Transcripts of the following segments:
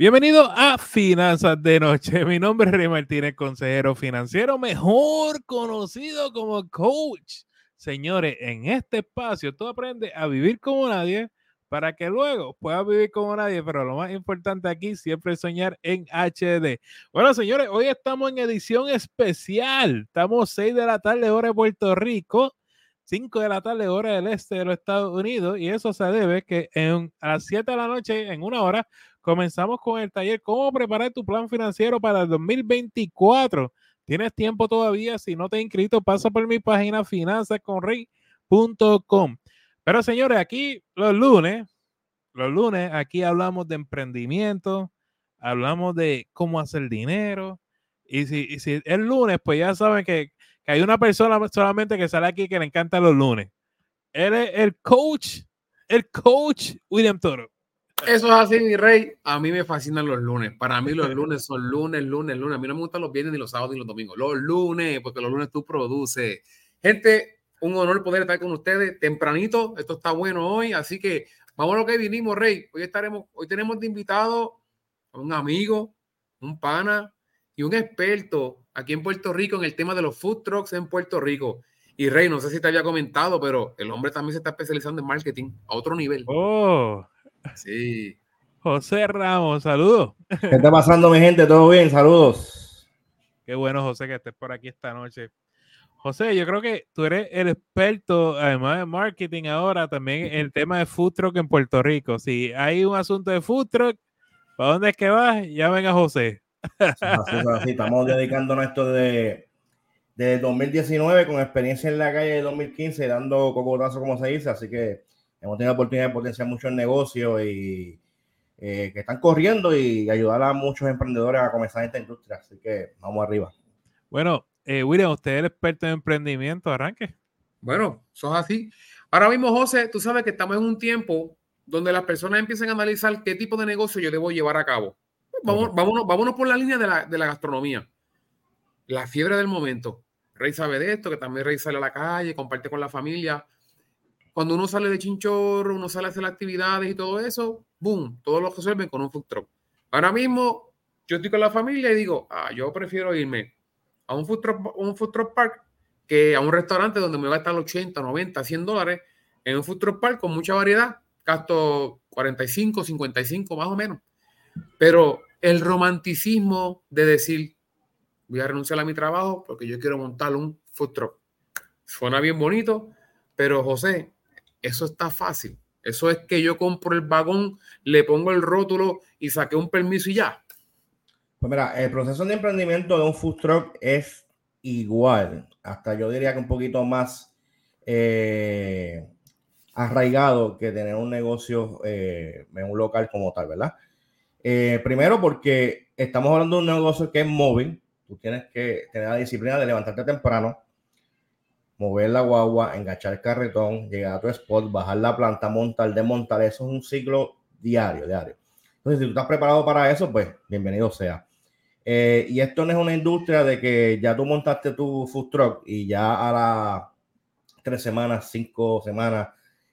Bienvenido a Finanzas de Noche. Mi nombre es Rey Martínez, consejero financiero, mejor conocido como coach. Señores, en este espacio tú aprendes a vivir como nadie para que luego puedas vivir como nadie, pero lo más importante aquí siempre es soñar en HD. Bueno, señores, hoy estamos en edición especial. Estamos 6 de la tarde, hora de Puerto Rico. 5 de la tarde, hora del este de los Estados Unidos, y eso se debe que en, a las 7 de la noche, en una hora, comenzamos con el taller Cómo preparar tu plan financiero para el 2024. Tienes tiempo todavía, si no te has inscrito, pasa por mi página finanzasconrey.com. Pero señores, aquí los lunes, los lunes, aquí hablamos de emprendimiento, hablamos de cómo hacer dinero, y si, y si es lunes, pues ya saben que hay una persona solamente que sale aquí que le encanta los lunes. Él es el coach, el coach William Toro. Eso es así, mi rey. A mí me fascinan los lunes. Para mí los lunes son lunes, lunes, lunes. A mí no me gustan los viernes, ni los sábados, ni los domingos. Los lunes, porque los lunes tú produces. Gente, un honor poder estar con ustedes tempranito. Esto está bueno hoy, así que vamos a lo que vinimos, Rey. Hoy estaremos, hoy tenemos de invitado a un amigo, un pana y un experto aquí en Puerto Rico en el tema de los food trucks en Puerto Rico. Y Rey, no sé si te había comentado, pero el hombre también se está especializando en marketing a otro nivel. Oh, sí. José Ramos, saludos. ¿Qué está pasando, mi gente? ¿Todo bien? Saludos. Qué bueno, José, que estés por aquí esta noche. José, yo creo que tú eres el experto, además de marketing ahora, también en el tema de food truck en Puerto Rico. Si hay un asunto de food truck, ¿para dónde es que vas? Ya venga José. Así, Estamos dedicándonos a esto de, de 2019 con experiencia en la calle de 2015, dando cocotazo, como se dice. Así que hemos tenido la oportunidad de potenciar mucho el negocio y eh, que están corriendo y ayudar a muchos emprendedores a comenzar esta industria. Así que vamos arriba. Bueno, eh, William, usted es el experto en emprendimiento, arranque. Bueno, sos así. Ahora mismo, José, tú sabes que estamos en un tiempo donde las personas empiezan a analizar qué tipo de negocio yo debo llevar a cabo. Vamos, vámonos, vámonos, por la línea de la, de la, gastronomía. La fiebre del momento. Rey sabe de esto, que también Rey sale a la calle, comparte con la familia. Cuando uno sale de chinchorro, uno sale a hacer actividades y todo eso, boom, todos lo resuelven con un food truck. Ahora mismo, yo estoy con la familia y digo, ah, yo prefiero irme a un food truck, un food truck park que a un restaurante donde me va a estar 80, 90, 100 dólares. En un food truck park con mucha variedad, gasto 45, 55 más o menos. Pero el romanticismo de decir, voy a renunciar a mi trabajo porque yo quiero montar un food truck. Suena bien bonito, pero José, eso está fácil. Eso es que yo compro el vagón, le pongo el rótulo y saqué un permiso y ya. Pues mira, el proceso de emprendimiento de un food truck es igual, hasta yo diría que un poquito más eh, arraigado que tener un negocio eh, en un local como tal, ¿verdad? Eh, primero porque estamos hablando de un negocio que es móvil. Tú tienes que tener la disciplina de levantarte temprano, mover la guagua, enganchar el carretón, llegar a tu spot, bajar la planta, montar, desmontar. Eso es un ciclo diario, diario. Entonces, si tú estás preparado para eso, pues bienvenido sea. Eh, y esto no es una industria de que ya tú montaste tu food truck y ya a las tres semanas, cinco semanas,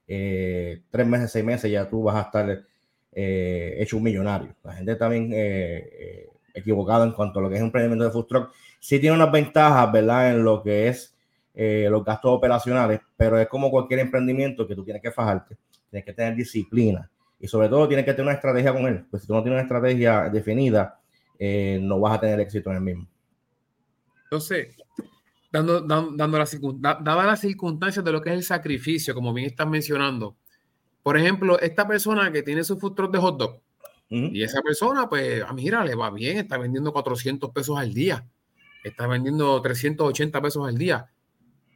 eh, tres meses, seis meses, ya tú vas a estar eh, hecho un millonario. La gente también eh, equivocada en cuanto a lo que es un emprendimiento de food truck. Sí tiene unas ventajas, ¿verdad? En lo que es eh, los gastos operacionales, pero es como cualquier emprendimiento que tú tienes que fajarte, tienes que tener disciplina y sobre todo tienes que tener una estrategia con él. Pues si tú no tienes una estrategia definida, no vas a tener éxito en el mismo. Entonces, dando, dando, la, dada las circunstancias de lo que es el sacrificio, como bien estás mencionando, por ejemplo, esta persona que tiene su food truck de hot dog, y esa persona, pues, a ah, mira, le va bien, está vendiendo 400 pesos al día, está vendiendo 380 pesos al día.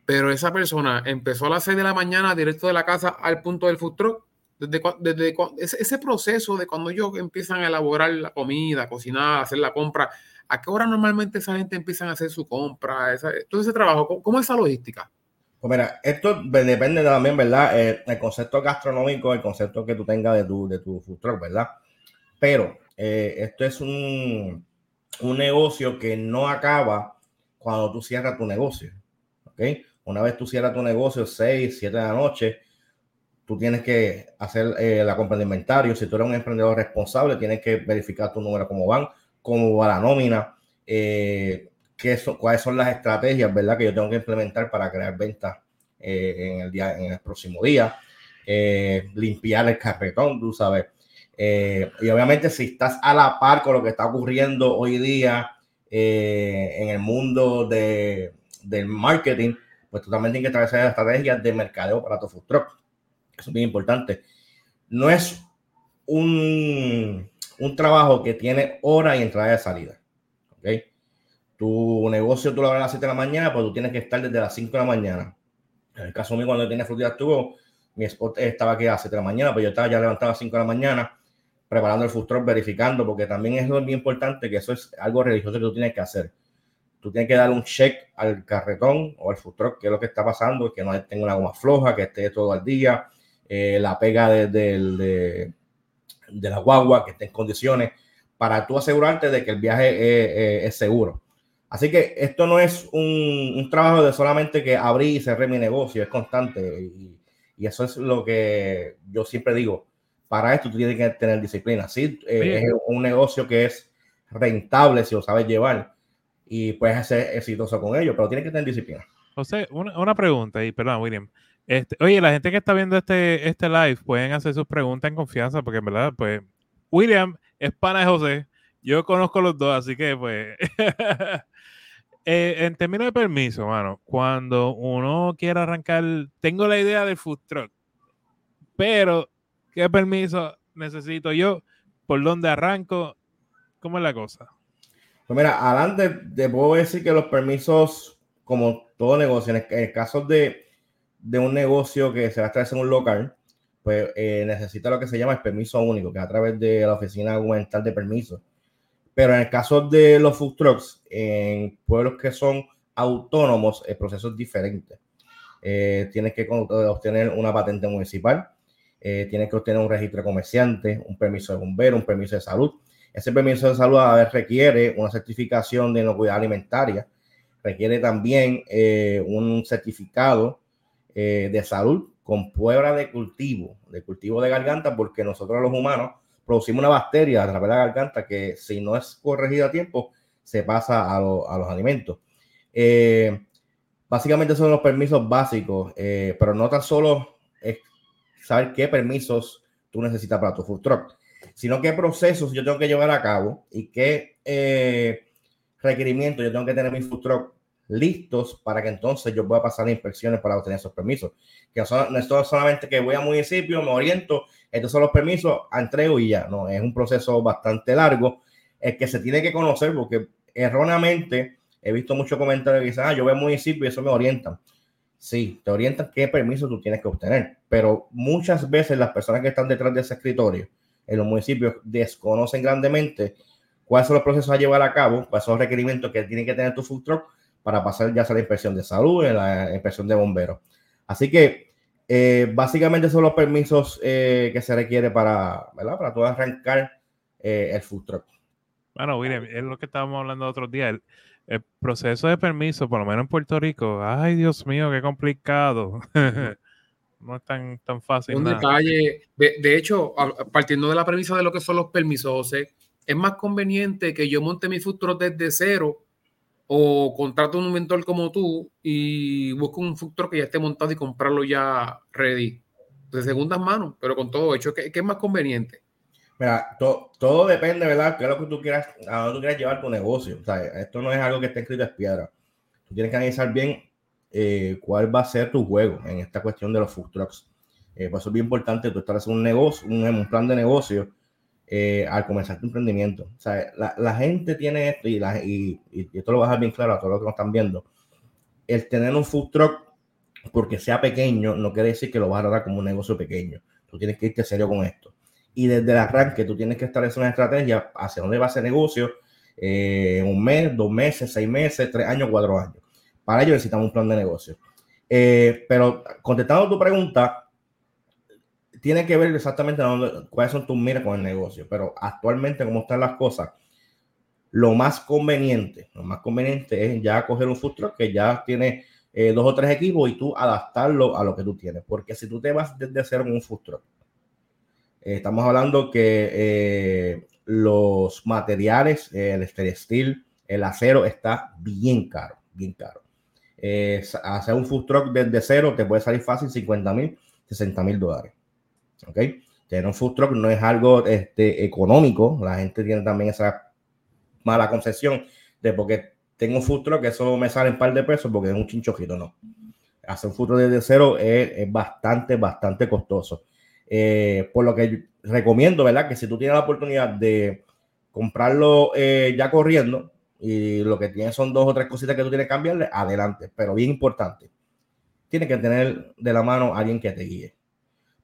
Pero esa persona empezó a las 6 de la mañana directo de la casa al punto del food truck. Desde, desde ese, proceso de cuando ellos empiezan a elaborar la comida, cocinar, hacer la compra, ¿a qué hora normalmente esa gente empieza a hacer su compra? todo ese trabajo, ¿cómo es esa logística? Pues mira, esto depende también, ¿verdad? Eh, el concepto gastronómico, el concepto que tú tengas de tu, de tu food truck, ¿verdad? Pero eh, esto es un, un negocio que no acaba cuando tú cierras tu negocio, ¿ok? Una vez tú cierras tu negocio, 6, 7 de la noche, tú tienes que hacer eh, la compra de inventario. Si tú eres un emprendedor responsable, tienes que verificar tu número, cómo van, cómo va la nómina, eh, qué son, cuáles son las estrategias, ¿verdad? Que yo tengo que implementar para crear ventas eh, en, el día, en el próximo día. limpiar el carretón, tú sabes. y obviamente si estás a la par con lo que está ocurriendo hoy día en el mundo de, del marketing, pues tú también tienes que traer estrategias de mercadeo para tu food truck eso es bien importante. No es un, un trabajo que tiene hora y entrada y salida. ¿ok? Tu negocio tú lo abres a las 7 de la mañana, pues tú tienes que estar desde las 5 de la mañana. En el caso mío, cuando yo tenía frutitas tuvo, mi spot estaba aquí a las 7 de la mañana, pues yo estaba ya levantado a las 5 de la mañana preparando el food verificando, porque también es muy importante que eso es algo religioso que tú tienes que hacer. Tú tienes que dar un check al carretón o al food truck, que es lo que está pasando, que no tenga una goma floja, que esté todo al día, eh, la pega de, de, de, la guagua, que esté en condiciones, para tú asegurarte de que el viaje es, seguro. Así que esto no es un, un, trabajo de solamente que abrí y cerré mi negocio, es constante. Y, y, eso es lo que yo siempre digo. Para esto tú tienes que tener disciplina. Sí, eh, es un negocio que es rentable si lo sabes llevar y puedes ser exitoso con ello, pero tienes que tener disciplina. José, una, una pregunta, y perdón, William. Este, oye, la gente que está viendo este, este live pueden hacer sus preguntas en confianza, porque en verdad, pues, William es pana de José. Yo conozco los dos, así que, pues. Eh, en términos de permiso, mano, cuando uno quiere arrancar, tengo la idea del food truck, pero ¿qué permiso necesito yo? ¿Por dónde arranco? ¿Cómo es la cosa? Pues mira, adelante te puedo decir que los permisos, como todo negocio, en el caso de de un negocio que se va a establecer en un local, pues eh, necesita lo que se llama el permiso único, que es a través de la oficina gubernamental de permisos. Pero en el caso de los food trucks, en pueblos que son autónomos, el proceso es diferente. Eh, tienes que obtener una patente municipal, eh, tienes que obtener un registro comerciante, un permiso de bombero, un permiso de salud. Ese permiso de salud requiere una certificación de inocuidad alimentaria, requiere también un certificado eh, de salud con prueba de cultivo, de cultivo de garganta, porque nosotros los humanos producimos una bacteria a través de la garganta que si no es corregida a tiempo, se pasa a, los alimentos. Eh, básicamente son los permisos básicos, eh, pero no tan solo saber qué permisos tú necesitas para tu food truck, sino qué procesos yo tengo que llevar a cabo y qué requerimientos yo tengo que tener mi food truck listos para que entonces yo pueda pasar las inspecciones para obtener esos permisos. Que no es solamente que voy a municipio, me oriento, estos son los permisos, entrego y ya. No, es un proceso bastante largo, es que se tiene que conocer porque erróneamente he visto muchos comentarios que dicen, ah, yo a municipio y eso me orientan. Sí, te orientan qué permiso tú tienes que obtener, pero muchas veces las personas que están detrás de ese escritorio en los municipios desconocen grandemente cuáles son los procesos a llevar a cabo, cuáles son los requerimientos que tiene que tener tu food truck para pasar ya sea la inspección de salud, la inspección de bomberos. Así que eh, básicamente son los permisos eh, que se requiere para, ¿verdad? Para todo arrancar eh, el food truck. Bueno, William, es lo que estábamos hablando otros días. El, el, proceso de permiso, por lo menos en Puerto Rico, ay Dios mío, qué complicado. no es tan, tan fácil. Un detalle, de, de, hecho, partiendo de la premisa de lo que son los permisos, José, es más conveniente que yo monte mi truck desde cero o contrato un mentor como tú y busco un futuro que ya esté montado y comprarlo ya ready, de segundas manos, pero con todo hecho, ¿qué, es más conveniente? Mira, todo depende, ¿verdad? ¿Qué es lo que tú quieras, a dónde tú quieras llevar tu negocio? O sea, esto no es algo que esté escrito en piedra. Tú tienes que analizar bien eh, cuál va a ser tu juego en esta cuestión de los food trucks. Eh, por eso es bien importante tú establecer un negocio, un, plan de negocio eh, al comenzar tu emprendimiento. La, gente tiene esto y, la, y, esto lo va a dejar bien claro a todos los que nos están viendo. El tener un food truck, porque sea pequeño, no quiere decir que lo vas a dar como un negocio pequeño. Tú tienes que irte serio con esto. Y desde el arranque tú tienes que establecer una estrategia hacia dónde va ese negocio eh, un mes, dos meses, seis meses, tres años, cuatro años. Para ello necesitamos un plan de negocio. Eh, pero contestando tu pregunta, tiene que ver exactamente cuáles son tus miras con el negocio, pero actualmente como están las cosas, lo más conveniente, lo más conveniente es ya coger un food que ya tiene eh, dos o tres equipos y tú adaptarlo a lo que tú tienes. Porque si tú te vas desde cero en un food eh, estamos hablando que los materiales, el steel, el acero está bien caro, bien caro. Hacer un food truck desde cero te puede salir fácil 50 mil, 60 mil dólares. ¿Ok? Tener un food truck no es algo este, económico. La gente tiene también esa mala concepción de porque tengo un food truck eso me sale un par de pesos porque es un chinchojito, no. Hacer un food truck desde cero es, bastante, bastante costoso. Eh, por lo que recomiendo, ¿verdad? Que si tú tienes la oportunidad de comprarlo eh, ya corriendo y lo que tienes son dos o tres cositas que tú tienes que cambiarle, adelante. Pero bien importante, tienes que tener de la mano a alguien que te guíe.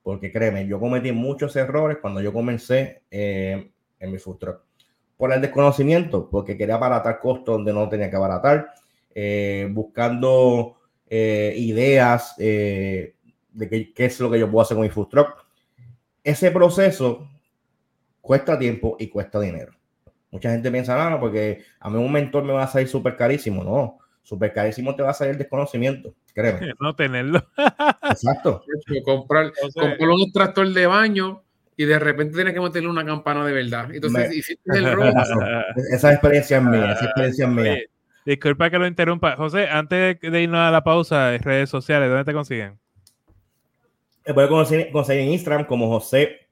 Porque créeme, yo cometí muchos errores cuando yo comencé eh, en mi food truck. Por el desconocimiento, porque quería abaratar costos donde no tenía que abaratar, eh, buscando eh, ideas de qué, qué, es lo que yo puedo hacer con mi food truck. Ese proceso cuesta tiempo y cuesta dinero. Mucha gente piensa, no, porque a mí un mentor me va a salir súper carísimo. No, súper carísimo te va a salir el desconocimiento, créeme. No tenerlo. Exacto. Comprar, comprar un extractor de baño y de repente tienes que meterle una campana de verdad. Entonces, hiciste el robo. Esa experiencia es mía, esa experiencia es mía. disculpa que lo interrumpa. José, antes de irnos a la pausa, redes sociales, ¿dónde te consiguen? Me puedes conseguir, conseguir en Instagram como José.e.ramos,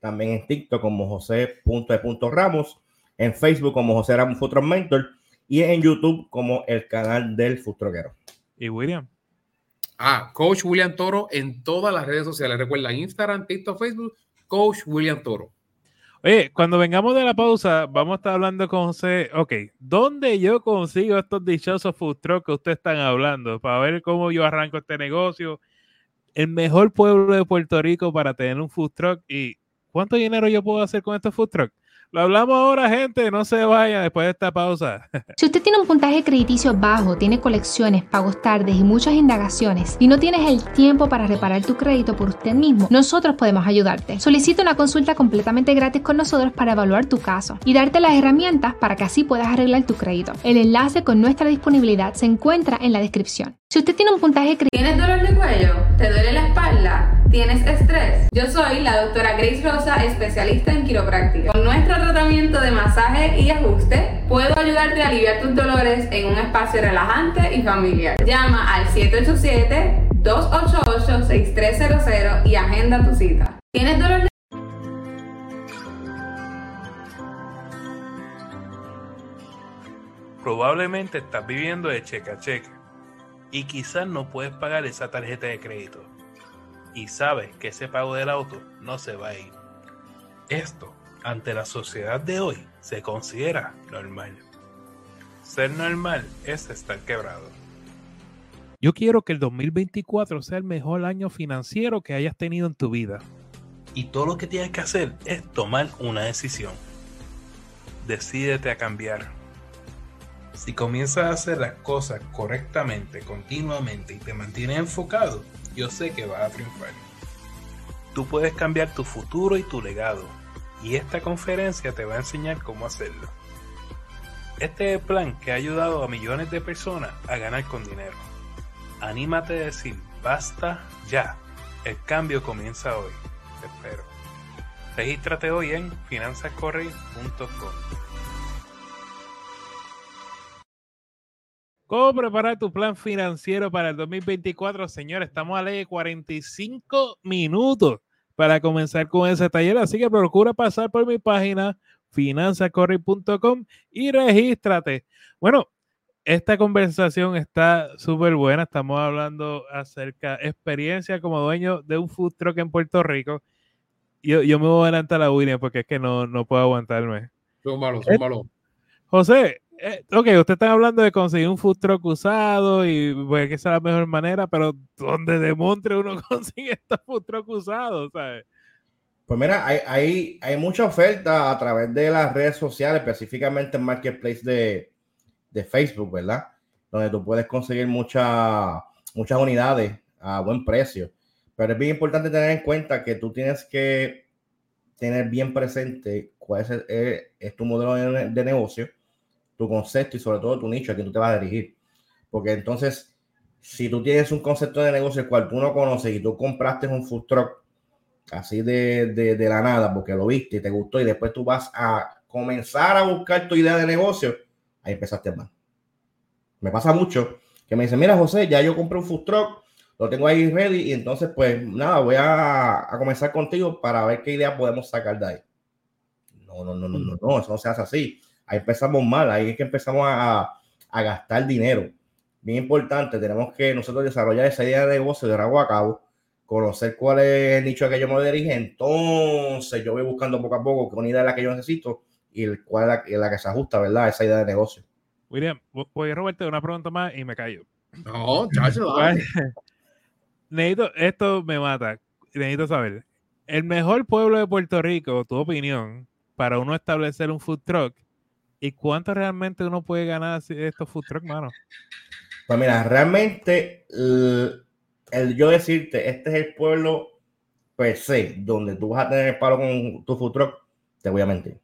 también en TikTok como José.e.ramos, en Facebook como José Ramos Futuro Mentor y en YouTube como el canal del Futroquero. ¿Y William? Ah, Coach William Toro en todas las redes sociales. Recuerda, Instagram, TikTok, Facebook, Coach William Toro. Oye, cuando vengamos de la pausa, vamos a estar hablando con José. Ok, ¿dónde yo consigo estos dichosos food trucks que ustedes están hablando? Para ver cómo yo arranco este negocio. El mejor pueblo de Puerto Rico para tener un food truck y cuánto dinero yo puedo hacer con estos food trucks. Lo hablamos ahora, gente. No se vaya después de esta pausa. Si usted tiene un puntaje crediticio bajo, tiene colecciones, pagos tardes y muchas indagaciones y no tienes el tiempo para reparar tu crédito por usted mismo, nosotros podemos ayudarte. Solicita una consulta completamente gratis con nosotros para evaluar tu caso y darte las herramientas para que así puedas arreglar tu crédito. El enlace con nuestra disponibilidad se encuentra en la descripción. Si usted tiene un puntaje crediticio... ¿Tienes dolor de cuello? ¿Te duele la espalda? ¿Tienes estrés? Yo soy la doctora Grace Rosa, especialista en quiropráctica. Con nuestro tratamiento de masaje y ajuste, puedo ayudarte a aliviar tus dolores en un espacio relajante y familiar. Llama al 787-288-6300 y agenda tu cita. ¿Tienes dolor Probablemente estás viviendo de cheque a cheque y quizás no puedes pagar esa tarjeta de crédito y sabes que ese pago del auto no se va a ir. Esto, ante la sociedad de hoy, se considera normal. Ser normal es estar quebrado. Yo quiero que el 2024 sea el mejor año financiero que hayas tenido en tu vida. Y todo lo que tienes que hacer es tomar una decisión. Decídete a cambiar. Si comienzas a hacer las cosas correctamente, continuamente y te mantienes enfocado, yo sé que vas a triunfar. Tú puedes cambiar tu futuro y tu legado, y esta conferencia te va a enseñar cómo hacerlo. Este es el plan que ha ayudado a millones de personas a ganar con dinero. Anímate a decir, basta ya, el cambio comienza hoy. Te espero. Regístrate hoy en finanzascorrey.com. ¿Cómo preparar tu plan financiero para el 2024? Señores, estamos a ley de 45 minutos para comenzar con ese taller, así que procura pasar por mi página finanzacorri.com y regístrate. Bueno, esta conversación está súper buena. Estamos hablando acerca de experiencia como dueño de un food truck en Puerto Rico. Yo, yo me voy a adelantar a la William porque es que no, no puedo aguantarme. Son malos, son malos. José, eh, ok, usted está hablando de conseguir un food truck usado y pues que sea la mejor manera, pero ¿dónde demontre uno consigue estos food truck usados? Pues mira, hay, hay, mucha oferta a través de las redes sociales, específicamente en Marketplace de, de Facebook, ¿verdad? Donde tú puedes conseguir muchas unidades a buen precio. Pero es bien importante tener en cuenta que tú tienes que tener bien presente cuál es, es tu modelo de, de negocio tu concepto y sobre todo tu nicho a quien tú te vas a dirigir. Porque entonces, si tú tienes un concepto de negocio el cual tú no conoces y tú compraste un food truck así de, de, de la nada porque lo viste y te gustó y después tú vas a comenzar a buscar tu idea de negocio, ahí empezaste mal. Me pasa mucho que me dicen, mira José, ya yo compré un food truck, lo tengo ahí ready y entonces pues nada, voy a, a comenzar contigo para ver qué idea podemos sacar de ahí. No, no, no, no, no, no, eso no se hace así. Ahí empezamos mal, ahí es que empezamos a, a gastar dinero. Bien importante, tenemos que nosotros desarrollar esa idea de negocio de rabo a cabo, conocer cuál es el nicho que yo me dirijo. Entonces, yo voy buscando poco a poco qué unidad es la que yo necesito y cuál es la, que se ajusta, ¿verdad? Esa idea de negocio. William, voy a robarte una pregunta más y me callo. No, chacho, Necesito, esto me mata. Necesito saber. El mejor pueblo de Puerto Rico, tu opinión, para uno establecer un food truck y cuánto realmente uno puede ganar estos food truck, mano. Pues mira, realmente el, yo decirte, este es el pueblo per se, donde tú vas a tener el palo con tu food truck, te voy a mentir.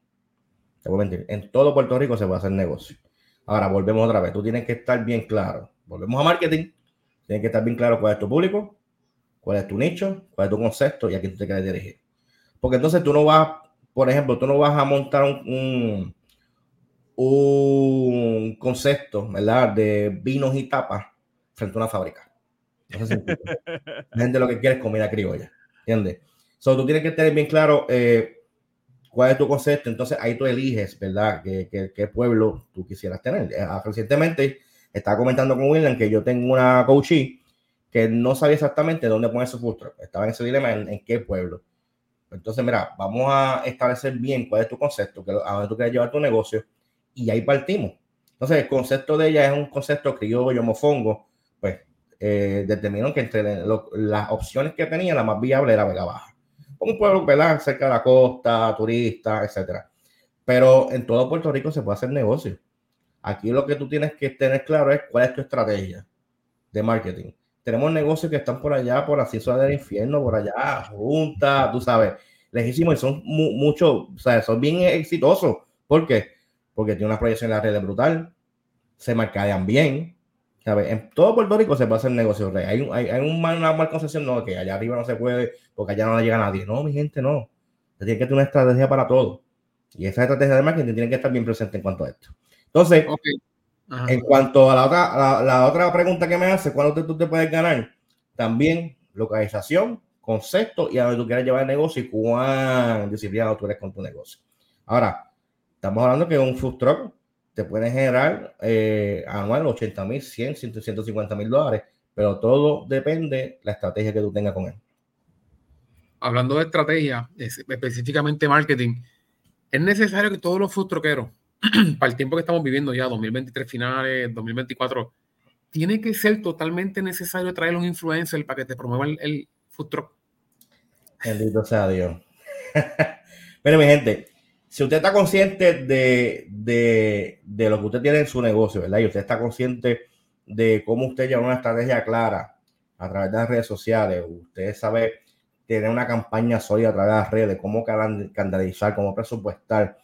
Te voy a mentir. En todo Puerto Rico se puede hacer negocio. Ahora, volvemos otra vez. Tú tienes que estar bien claro. Volvemos a marketing. Tienes que estar bien claro cuál es tu público, cuál es tu nicho, cuál es tu concepto y a quién tú te quieres dirigir. Porque entonces tú no vas, por ejemplo, tú no vas a montar un, concepto, ¿verdad? De vinos y tapas frente a una fábrica. La gente lo que quiere es comida criolla, ¿entiendes? So, tú tienes que tener bien claro eh, cuál es tu concepto, entonces ahí tú eliges, ¿verdad? ¿Qué, qué, pueblo tú quisieras tener? Eh, ah, recientemente estaba comentando con William que yo tengo una coachee que no sabía exactamente dónde poner su food Estaba en ese dilema en, qué pueblo. Entonces, mira, vamos a establecer bien cuál es tu concepto, que, a dónde tú quieres llevar tu negocio, y ahí partimos. Entonces, el concepto de ella es un concepto criollo, mofongo, pues eh, determinó que entre las opciones que tenía, la más viable era Vega Baja. Un pueblo, ¿verdad? Cerca de la costa, turista, etcétera. Pero en todo Puerto Rico se puede hacer negocio. Aquí lo que tú tienes que tener claro es cuál es tu estrategia de marketing. Tenemos negocios que están por allá, por así del infierno, por allá, juntas, tú sabes, lejísimos y son muchos, o sea, son bien exitosos. ¿Por qué? Porque tiene una proyección en la red brutal, se marcadean bien, ¿sabes? En todo Puerto Rico se puede hacer negocio. Hay, hay, hay un mal, una mal concepción, no, que allá arriba no se puede, porque allá no llega nadie. No, mi gente, no. Tiene que tener una estrategia para todo. Y esa estrategia de marketing tiene que estar bien presente en cuanto a esto. Entonces, en cuanto a la otra, la, otra pregunta que me hace, ¿cuándo tú te puedes ganar? También localización, concepto y a dónde tú quieres llevar el negocio y cuán disciplinado tú eres con tu negocio. Ahora, estamos hablando que un food truck te puede generar eh, anual 80 mil, 100, 150 mil dólares, pero todo depende de la estrategia que tú tengas con él. Hablando de estrategia, específicamente marketing, es necesario que todos los food truckeros para el tiempo que estamos viviendo ya, 2023 finales, 2024, tiene que ser totalmente necesario traer un influencer para que te promuevan el, food truck. Bendito sea Dios. Pero mi gente, si usted está consciente de, de, lo que usted tiene en su negocio, ¿verdad? Y usted está consciente de cómo usted lleva una estrategia clara a través de las redes sociales, usted sabe tener una campaña sólida a través de las redes, cómo canalizar, cómo presupuestar,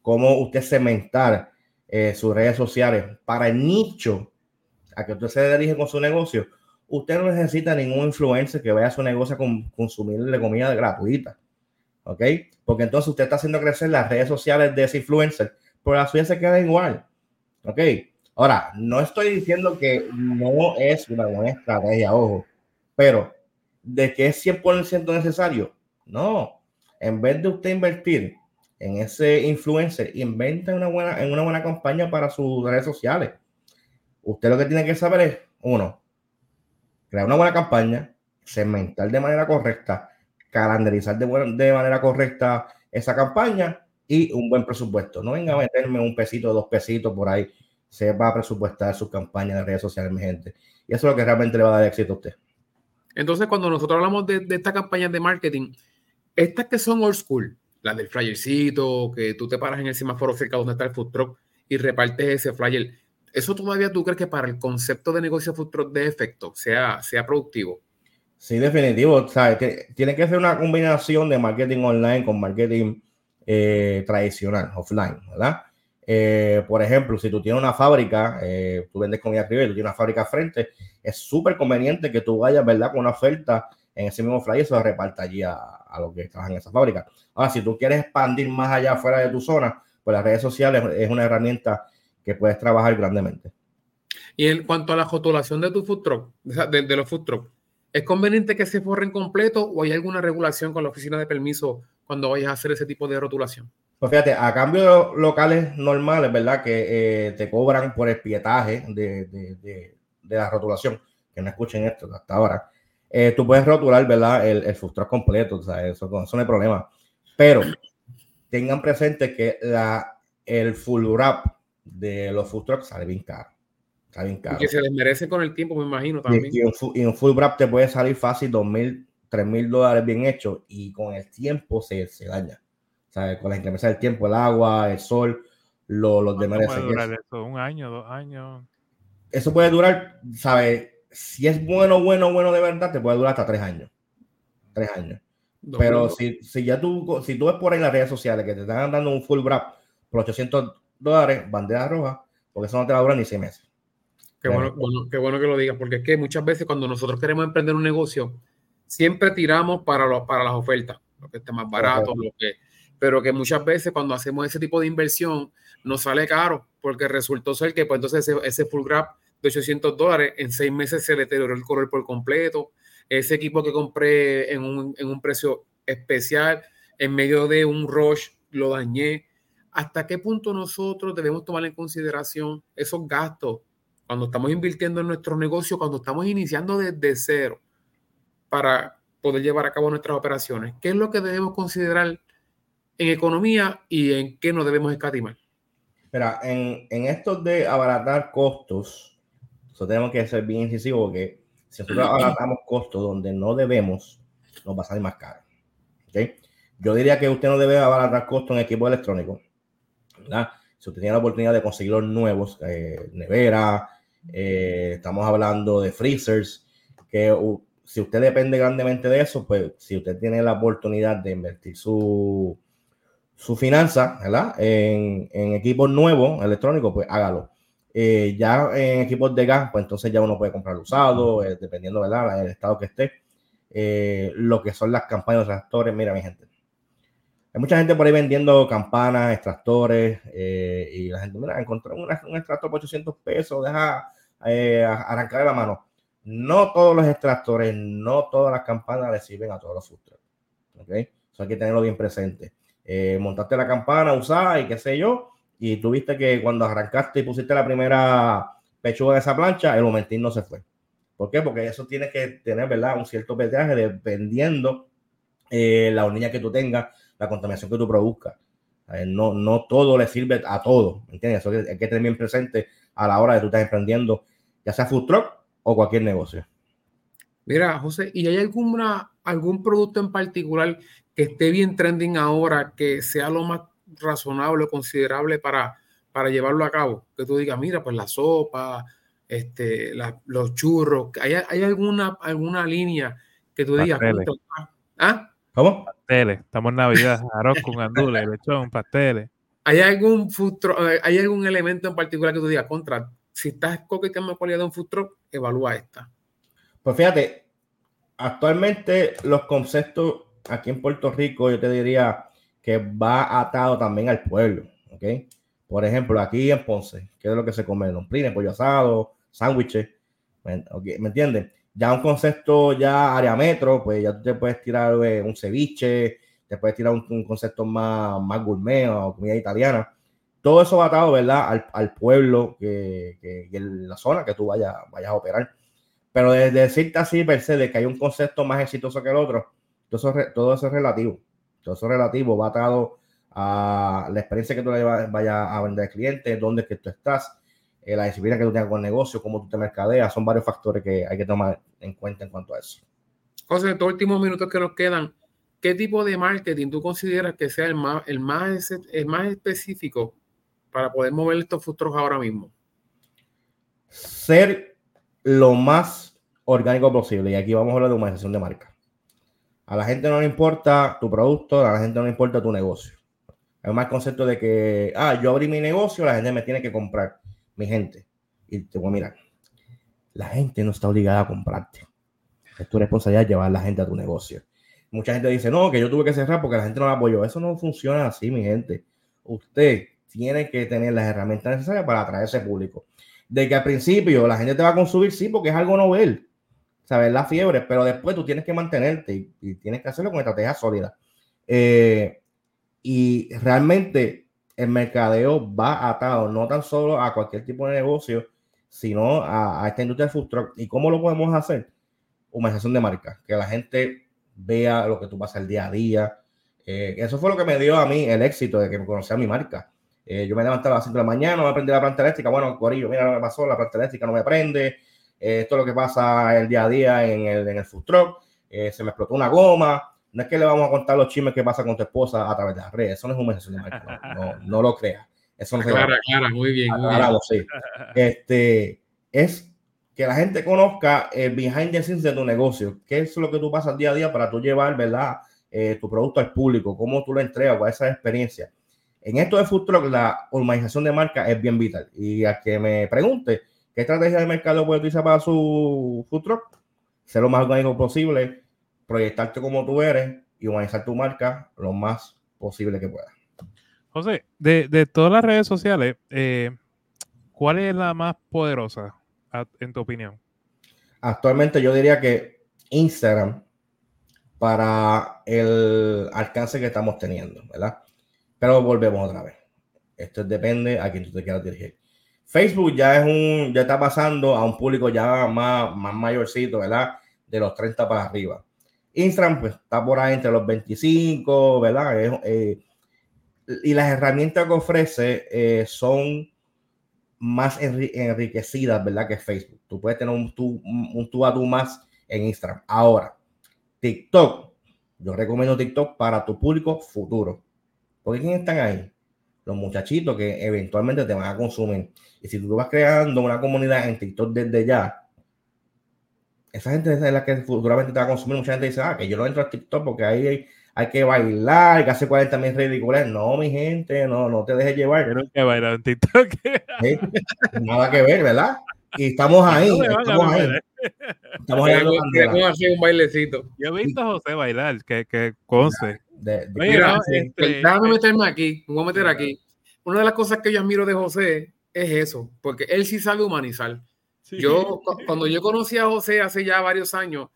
cómo usted cementar eh, sus redes sociales para el nicho a que usted se dirige con su negocio, usted no necesita ningún influencer que vaya a su negocio a consumirle comida gratuita. ¿Ok? Porque entonces usted está haciendo crecer las redes sociales de ese influencer, pero la suya se queda igual. ¿Ok? Ahora, no estoy diciendo que no es una buena estrategia, ojo, pero de que es 100% necesario, no. En vez de usted invertir en ese influencer, inventa una buena, en una buena campaña para sus redes sociales. Usted lo que tiene que saber es, uno, crear una buena campaña, segmentar de manera correcta, calendarizar de, de manera correcta esa campaña y un buen presupuesto. No venga a meterme un pesito, dos pesitos por ahí. Se va a presupuestar su campaña de redes sociales, mi gente. Y eso es lo que realmente le va a dar éxito a usted. Entonces, cuando nosotros hablamos de, de estas campañas de marketing, estas que son old school, la del flyercito, que tú te paras en el semáforo cerca donde está el food truck y repartes ese flyer. ¿Eso todavía tú crees que para el concepto de negocio food truck de efecto sea, sea productivo? Sí, definitivo. O sea, tiene que ser una combinación de marketing online con marketing eh, tradicional, offline, ¿verdad? Eh, por ejemplo, si tú tienes una fábrica, eh, tú vendes comida criolla y tú tienes una fábrica frente, es súper conveniente que tú vayas, ¿verdad? Con una oferta en ese mismo flyer, se reparta allí a, a los que trabajan en esa fábrica. Ahora, si tú quieres expandir más allá fuera de tu zona, pues las redes sociales es una herramienta que puedes trabajar grandemente. Y en cuanto a la rotulación de tu food truck, de los food truck, ¿es conveniente que se forren completo o hay alguna regulación con la oficina de permiso cuando vayas a hacer ese tipo de rotulación? Pues fíjate, a cambio de locales normales, ¿verdad? Que eh, te cobran por el pietaje de, de, de, de, la rotulación, que no escuchen esto hasta ahora, eh, tú puedes rotular, ¿verdad? El, el completo, o sea, eso, eso no hay problema. Pero tengan presente que la, el full wrap de los food trucks sale bien caro. Sale bien caro. Y que se desmerece con el tiempo, me imagino también. Y, y, un, y un full wrap te puede salir fácil dos mil, tres mil dólares bien hecho y con el tiempo se, se daña. O sea, con la inclemencia del tiempo, el agua, el sol, lo, los demás. puede durar eso? ¿Un año, dos años? Eso puede durar, ¿sabes? Si es bueno, bueno, bueno de verdad, te puede durar hasta tres años. Tres años. No, Pero no. Si, si ya tú, si tú ves por ahí en las redes sociales que te están dando un full wrap por 800 dólares, bandera roja, porque eso no te va a durar ni seis meses. Qué bueno, bueno, qué bueno que lo digas, porque es que muchas veces cuando nosotros queremos emprender un negocio, siempre tiramos para, lo, para las ofertas, lo que esté más barato, lo que, pero que muchas veces cuando hacemos ese tipo de inversión nos sale caro, porque resultó ser que pues entonces ese, ese full wrap de 800 dólares en seis meses se deterioró el color por completo, ese equipo que compré en un, en un precio especial, en medio de un rush, lo dañé. ¿Hasta qué punto nosotros debemos tomar en consideración esos gastos cuando estamos invirtiendo en nuestro negocio, cuando estamos iniciando desde cero para poder llevar a cabo nuestras operaciones? ¿Qué es lo que debemos considerar en economía y en qué no debemos escatimar? Mira, en, en esto de abaratar costos, eso tenemos que ser bien incisivos porque si nosotros abaratamos costos donde no debemos, nos va a salir más caro. ¿Okay? Yo diría que usted no debe abaratar costos en equipo electrónico. ¿verdad? Si usted tiene la oportunidad de conseguir los nuevos, eh, nevera, eh, estamos hablando de freezers, que si usted depende grandemente de eso, pues si usted tiene la oportunidad de invertir su, su finanza ¿verdad? En, equipos nuevos electrónicos, pues hágalo. Eh, ya en equipos de gas, pues entonces ya uno puede comprar usado, eh, dependiendo ¿verdad? del estado que esté. Lo que son las campañas de tractores, mira mi gente. Hay mucha gente por ahí vendiendo campanas, extractores, eh, y la gente, mira, encontré un, extractor por 800 pesos, deja eh, arrancar la mano. No todos los extractores, no todas las campanas le sirven a todos los futuros. ¿Ok? Eso hay que tenerlo bien presente. Eh, montaste la campana, usada y qué sé yo, y tuviste que cuando arrancaste y pusiste la primera pechuga de esa plancha, el momentín no se fue. ¿Por qué? Porque eso tiene que tener, ¿verdad? Un cierto pedaje dependiendo eh, la hornilla que tú tengas, la contaminación que tú produzcas. Eh, no, no todo le sirve a todo, ¿entiendes? Eso hay que tener bien presente a la hora de tú estar emprendiendo, ya sea food truck o cualquier negocio. Mira, José, ¿y hay alguna, algún producto en particular que esté bien trending ahora, que sea lo más razonable o considerable para, para llevarlo a cabo? Que tú digas, mira, pues la sopa, este, la, los churros, ¿hay, hay alguna, alguna línea que tú digas? ¿Ah? ¿Cómo? Pasteles, estamos en Navidad, arroz con andules, lechón, pasteles. ¿Hay algún, futuro, ¿Hay algún elemento en particular que tú digas, contra, si estás coqueteando la calidad de un food truck, evalúa esta? Pues fíjate, actualmente los conceptos aquí en Puerto Rico, yo te diría que va atado también al pueblo, ¿ok? Por ejemplo, aquí en Ponce, ¿qué es lo que se come? Lombrines, pollo asado, sándwiches, okay, ¿me entiendes? Ya un concepto ya área metro, pues ya tú te puedes tirar eh, un ceviche, te puedes tirar un, concepto más, más gourmet o comida italiana. Todo eso va atado, ¿verdad? Al, al pueblo que, que, que, la zona que tú vayas, vayas a operar. Pero de decirte así, per se, de que hay un concepto más exitoso que el otro, todo eso, todo eso es relativo. Todo eso es relativo, va atado a la experiencia que tú le vayas a vender al cliente, dónde es que tú estás, eh, la disciplina que tú tengas con el negocio, cómo tú te mercadeas, son varios factores que hay que tomar en cuenta en cuanto a eso. José, en estos últimos minutos que nos quedan, ¿qué tipo de marketing tú consideras que sea el más, el más, el más específico para poder mover estos futuros ahora mismo? Ser lo más orgánico posible. Y aquí vamos a hablar de humanización de marca. A la gente no le importa tu producto, a la gente no le importa tu negocio. Hay más concepto de que, ah, yo abrí mi negocio, la gente me tiene que comprar, mi gente. Y te voy a mirar, la gente no está obligada a comprarte. Es tu responsabilidad llevar a la gente a tu negocio. Mucha gente dice, no, que yo tuve que cerrar porque la gente no me apoyó. Eso no funciona así, mi gente. Usted tiene que tener las herramientas necesarias para atraer ese público. De que al principio la gente te va a consumir, sí, porque es algo novel, sabes, la fiebre, pero después tú tienes que mantenerte y, tienes que hacerlo con estrategia sólida. Eh, y realmente el mercadeo va atado no tan solo a cualquier tipo de negocio, sino a, esta industria del food truck. ¿Y cómo lo podemos hacer? Humanización de marca, que la gente vea lo que tú pasas el día a día. Eh, eso fue lo que me dio a mí el éxito de que me conocía mi marca. Eh, yo me levantaba a las 5 de la mañana, me aprendí la planta eléctrica. Bueno, Corillo, mira lo que pasó, la planta eléctrica no me prende. Eh, esto es lo que pasa el día a día en el, en el food truck. se me explotó una goma. No es que le vamos a contar los chismes que pasa con tu esposa a través de las redes. Eso no es humillación de marca. No, no, lo creas. Eso no clara, clara, muy bien. Muy bien. Este, es que la gente conozca el behind the scenes de tu negocio. ¿Qué es lo que tú pasas día a día para tú llevar, verdad, eh, tu producto al público? ¿Cómo tú lo entregas? ¿Cuál es esa experiencia? En esto de food truck, la organización de marca es bien vital. Y a que me pregunte qué estrategia de mercado puede utilizar para su food truck, ser lo más orgánico posible, proyectarte como tú eres y humanizar tu marca lo más posible que puedas. José, de, todas las redes sociales, eh, ¿cuál es la más poderosa en tu opinión? Actualmente yo diría que Instagram para el alcance que estamos teniendo, ¿verdad? Pero volvemos otra vez. Esto depende a quien tú te quieras dirigir. Facebook ya es un, ya está pasando a un público ya más, más mayorcito, ¿verdad? De los 30 para arriba. Instagram, pues está por ahí entre los 25, ¿verdad? Eh, y las herramientas que ofrece eh, son más enriquecidas, ¿verdad? Que Facebook. Tú puedes tener un tú, un tú a tú más en Instagram. Ahora, TikTok. Yo recomiendo TikTok para tu público futuro. Porque ¿quiénes están ahí? Los muchachitos que eventualmente te van a consumir. Y si tú vas creando una comunidad en TikTok desde ya, esa gente es la que futuramente te va a consumir. Mucha gente dice, ah, que yo no entro a TikTok porque ahí hay, que bailar, hay que hacer 40 mil ridículas. No, mi gente, no, no te dejes llevar. Yo que bailar en TikTok. Nada que ver, ¿verdad? Y estamos ahí. estamos ahí. Estamos ahí. un bailecito. Yo he visto a José bailar, que, que conce. Este, déjame meterme aquí, me voy a meter aquí. Una de las cosas que yo admiro de José es eso, porque él sí sabe humanizar. Yo, cuando yo conocí a José hace ya varios años,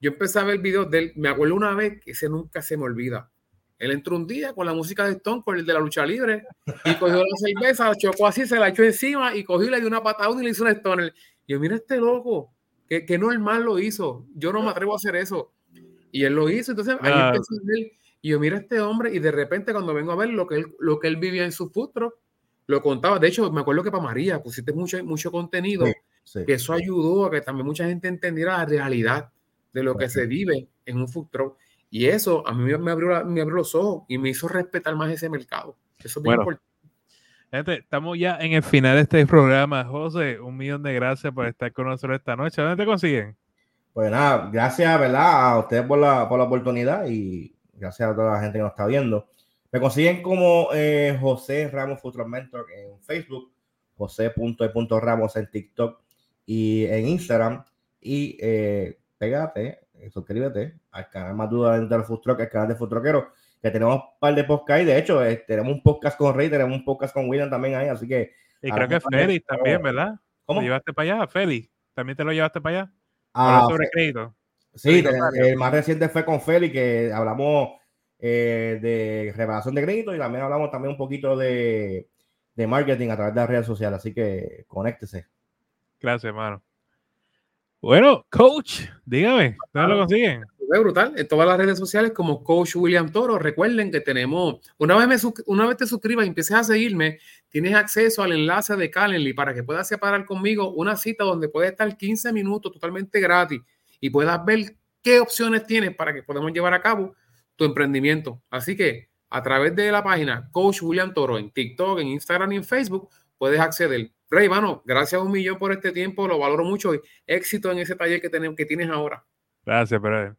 yo empecé a ver videos de él. Me acuerdo una vez que ese nunca se me olvida. Él entró un día con la música de Stone, con el de la lucha libre, y cogió la cerveza, la chocó así, se la echó encima y cogió y le dio una patada y le hizo un Stone. Y yo, mira este loco, que, que normal lo hizo. Yo no me atrevo a hacer eso. Y él lo hizo. Entonces, ahí empecé a ver y yo, mira este hombre, y de repente cuando vengo a ver lo que él, lo que él vivía en su futuro, lo contaba. De hecho, me acuerdo que para María pusiste mucho, mucho contenido, que eso ayudó a que también mucha gente entendiera la realidad de lo que se vive en un futuro. Y eso a mí me abrió, me abrió los ojos y me hizo respetar más ese mercado. Eso es bueno, importante. Gente, estamos ya en el final de este programa. José, un millón de gracias por estar con nosotros esta noche. ¿Dónde te consiguen? Pues nada, gracias, ¿verdad? A ustedes por la, por la oportunidad y gracias a toda la gente que nos está viendo. Me consiguen como eh, José Ramos Future Mentor en Facebook, José.e.ramos en TikTok y en Instagram. Y eh, pégate, suscríbete al canal más duda dentro del Food el canal de Food que tenemos un par de podcasts. Y de hecho, eh, tenemos un podcast con Rey, tenemos un podcast con William también ahí. Así que. Y creo que Félix también, ¿verdad? ¿Cómo? ¿Lo llevaste para allá, Félix? ¿También te lo llevaste para allá? Ah, sobre crédito. Sí, el más reciente fue con Feli, que hablamos eh, de revelación de crédito y también hablamos también un poquito de, de, marketing a través de las redes sociales. Así que conéctese. Gracias, hermano. Bueno, coach, dígame, ¿dónde lo consiguen? Es brutal. En todas las redes sociales como Coach William Toro. Recuerden que tenemos, una vez, me, una vez te suscribas y empieces a seguirme, tienes acceso al enlace de Calendly para que puedas separar conmigo una cita donde puedes estar 15 minutos totalmente gratis y puedas ver qué opciones tienes para que podamos llevar a cabo tu emprendimiento. Así que a través de la página Coach William Toro en TikTok, en Instagram y en Facebook puedes acceder. Rey, mano, gracias a un millón por este tiempo, lo valoro mucho y éxito en ese taller que, tenemos, que tienes ahora. Gracias, pero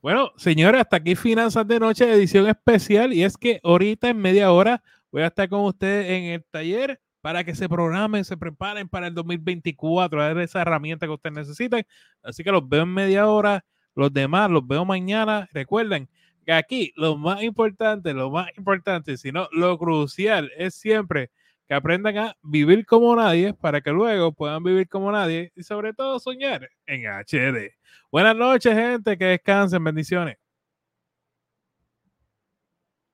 Bueno, señores, hasta aquí Finanzas de Noche, edición especial. Y es que ahorita en media hora voy a estar con ustedes en el taller para que se programen, se preparen para el 2024, a ver esa herramienta que ustedes necesitan. Así que los veo en media hora. Los demás los veo mañana. Recuerden que aquí lo más importante, lo más importante, sino lo crucial es siempre que aprendan a vivir como nadie para que luego puedan vivir como nadie y sobre todo soñar en HD. Buenas noches, gente, que descansen, bendiciones.